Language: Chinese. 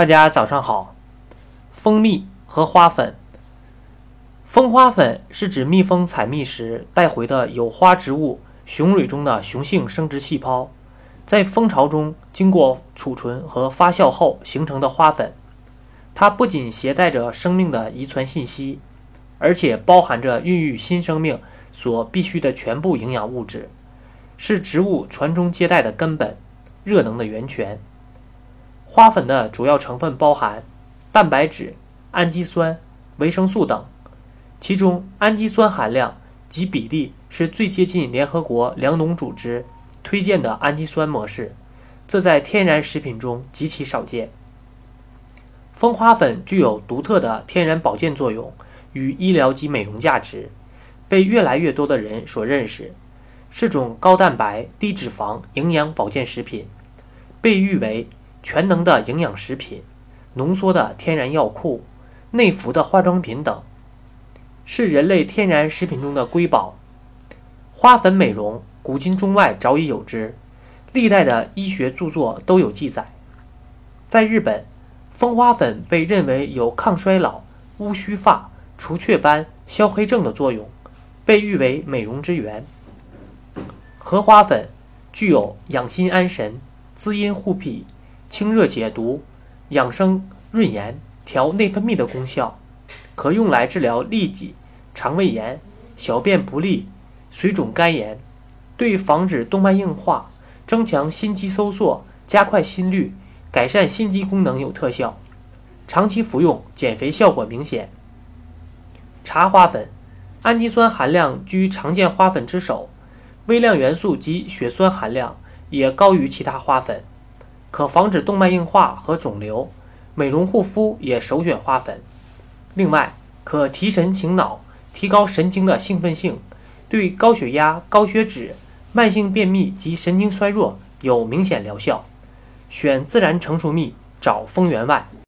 大家早上好。蜂蜜和花粉，蜂花粉是指蜜蜂采蜜时带回的有花植物雄蕊中的雄性生殖细胞，在蜂巢中经过储存和发酵后形成的花粉。它不仅携带着生命的遗传信息，而且包含着孕育新生命所必需的全部营养物质，是植物传宗接代的根本，热能的源泉。花粉的主要成分包含蛋白质、氨基酸、维生素等，其中氨基酸含量及比例是最接近联合国粮农组织推荐的氨基酸模式，这在天然食品中极其少见。蜂花粉具有独特的天然保健作用与医疗及美容价值，被越来越多的人所认识，是种高蛋白、低脂肪营养保健食品，被誉为。全能的营养食品，浓缩的天然药库，内服的化妆品等，是人类天然食品中的瑰宝。花粉美容，古今中外早已有之，历代的医学著作都有记载。在日本，蜂花粉被认为有抗衰老、乌须发、除雀斑、消黑症的作用，被誉为美容之源。荷花粉具有养心安神、滋阴护脾。清热解毒、养生润颜、调内分泌的功效，可用来治疗痢疾、肠胃炎、小便不利、水肿肝炎，对防止动脉硬化、增强心肌收缩、加快心率、改善心肌功能有特效。长期服用，减肥效果明显。茶花粉，氨基酸含量居常见花粉之首，微量元素及血栓含量也高于其他花粉。可防止动脉硬化和肿瘤，美容护肤也首选花粉。另外，可提神醒脑，提高神经的兴奋性，对高血压、高血脂、慢性便秘及神经衰弱有明显疗效。选自然成熟蜜，找蜂源外。